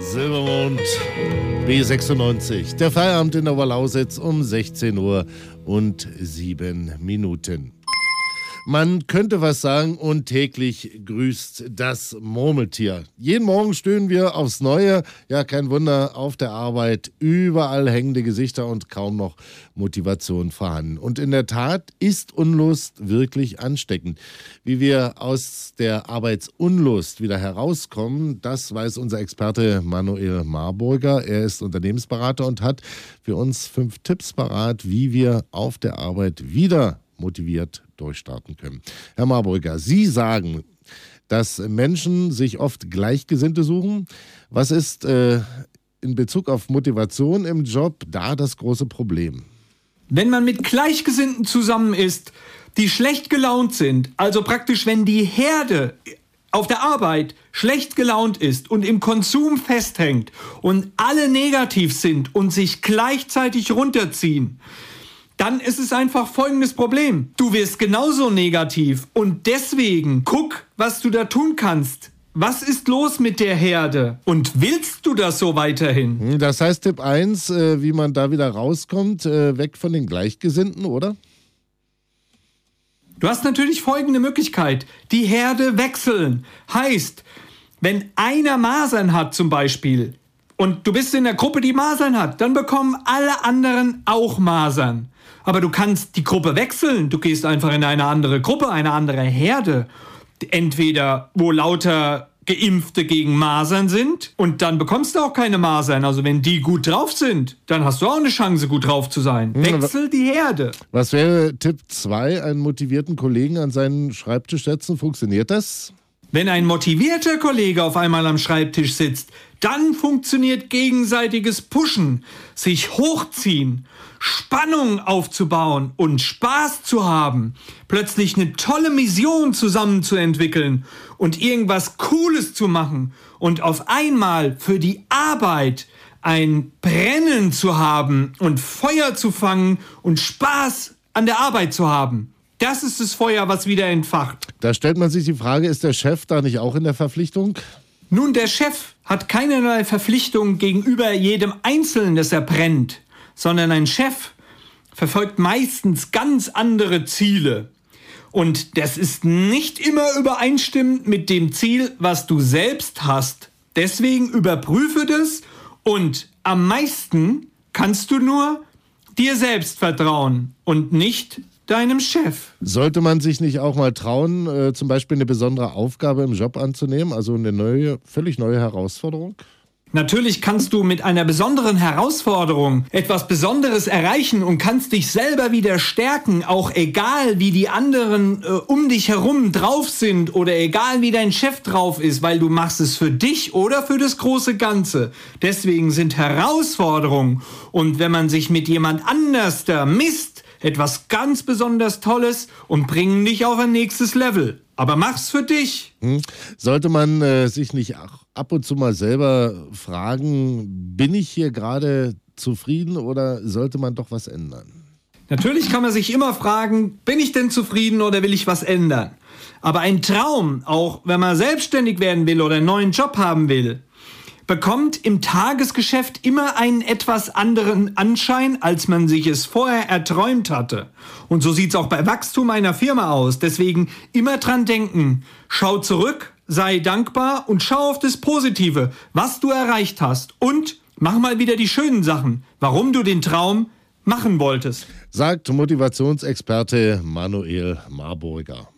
Silbermond B96. Der Feierabend in Oberlausitz um 16 Uhr und 7 Minuten. Man könnte was sagen und täglich grüßt das Murmeltier. Jeden Morgen stöhnen wir aufs Neue. Ja, kein Wunder, auf der Arbeit überall hängende Gesichter und kaum noch Motivation vorhanden. Und in der Tat ist Unlust wirklich ansteckend. Wie wir aus der Arbeitsunlust wieder herauskommen, das weiß unser Experte Manuel Marburger. Er ist Unternehmensberater und hat für uns fünf Tipps parat, wie wir auf der Arbeit wieder motiviert durchstarten können. Herr Marburger, Sie sagen, dass Menschen sich oft Gleichgesinnte suchen. Was ist äh, in Bezug auf Motivation im Job da das große Problem? Wenn man mit Gleichgesinnten zusammen ist, die schlecht gelaunt sind, also praktisch wenn die Herde auf der Arbeit schlecht gelaunt ist und im Konsum festhängt und alle negativ sind und sich gleichzeitig runterziehen, dann ist es einfach folgendes Problem. Du wirst genauso negativ und deswegen guck, was du da tun kannst. Was ist los mit der Herde? Und willst du das so weiterhin? Hm, das heißt Tipp 1, äh, wie man da wieder rauskommt, äh, weg von den Gleichgesinnten, oder? Du hast natürlich folgende Möglichkeit. Die Herde wechseln. Heißt, wenn einer Masern hat zum Beispiel und du bist in der Gruppe, die Masern hat, dann bekommen alle anderen auch Masern aber du kannst die Gruppe wechseln. Du gehst einfach in eine andere Gruppe, eine andere Herde. Entweder wo lauter Geimpfte gegen Masern sind und dann bekommst du auch keine Masern. Also wenn die gut drauf sind, dann hast du auch eine Chance, gut drauf zu sein. Hm, Wechsel die Herde. Was wäre Tipp 2, einen motivierten Kollegen an seinen Schreibtisch setzen? Funktioniert das? Wenn ein motivierter Kollege auf einmal am Schreibtisch sitzt, dann funktioniert gegenseitiges Pushen, sich hochziehen, Spannung aufzubauen und Spaß zu haben, plötzlich eine tolle Mission zusammenzuentwickeln und irgendwas Cooles zu machen und auf einmal für die Arbeit ein Brennen zu haben und Feuer zu fangen und Spaß an der Arbeit zu haben. Das ist das Feuer, was wieder entfacht. Da stellt man sich die Frage, ist der Chef da nicht auch in der Verpflichtung? Nun, der Chef hat keinerlei Verpflichtung gegenüber jedem Einzelnen, das er brennt, sondern ein Chef verfolgt meistens ganz andere Ziele. Und das ist nicht immer übereinstimmend mit dem Ziel, was du selbst hast. Deswegen überprüfe das und am meisten kannst du nur dir selbst vertrauen und nicht deinem Chef. Sollte man sich nicht auch mal trauen, äh, zum Beispiel eine besondere Aufgabe im Job anzunehmen, also eine neue, völlig neue Herausforderung? Natürlich kannst du mit einer besonderen Herausforderung etwas Besonderes erreichen und kannst dich selber wieder stärken, auch egal wie die anderen äh, um dich herum drauf sind oder egal wie dein Chef drauf ist, weil du machst es für dich oder für das große Ganze. Deswegen sind Herausforderungen und wenn man sich mit jemand anders da misst, etwas ganz besonders Tolles und bringen dich auf ein nächstes Level. Aber mach's für dich. Hm. Sollte man äh, sich nicht ab und zu mal selber fragen, bin ich hier gerade zufrieden oder sollte man doch was ändern? Natürlich kann man sich immer fragen, bin ich denn zufrieden oder will ich was ändern? Aber ein Traum, auch wenn man selbstständig werden will oder einen neuen Job haben will, bekommt im Tagesgeschäft immer einen etwas anderen Anschein, als man sich es vorher erträumt hatte. Und so sieht es auch bei Wachstum einer Firma aus. Deswegen immer dran denken, schau zurück, sei dankbar und schau auf das Positive, was du erreicht hast. Und mach mal wieder die schönen Sachen, warum du den Traum machen wolltest. Sagt Motivationsexperte Manuel Marburger.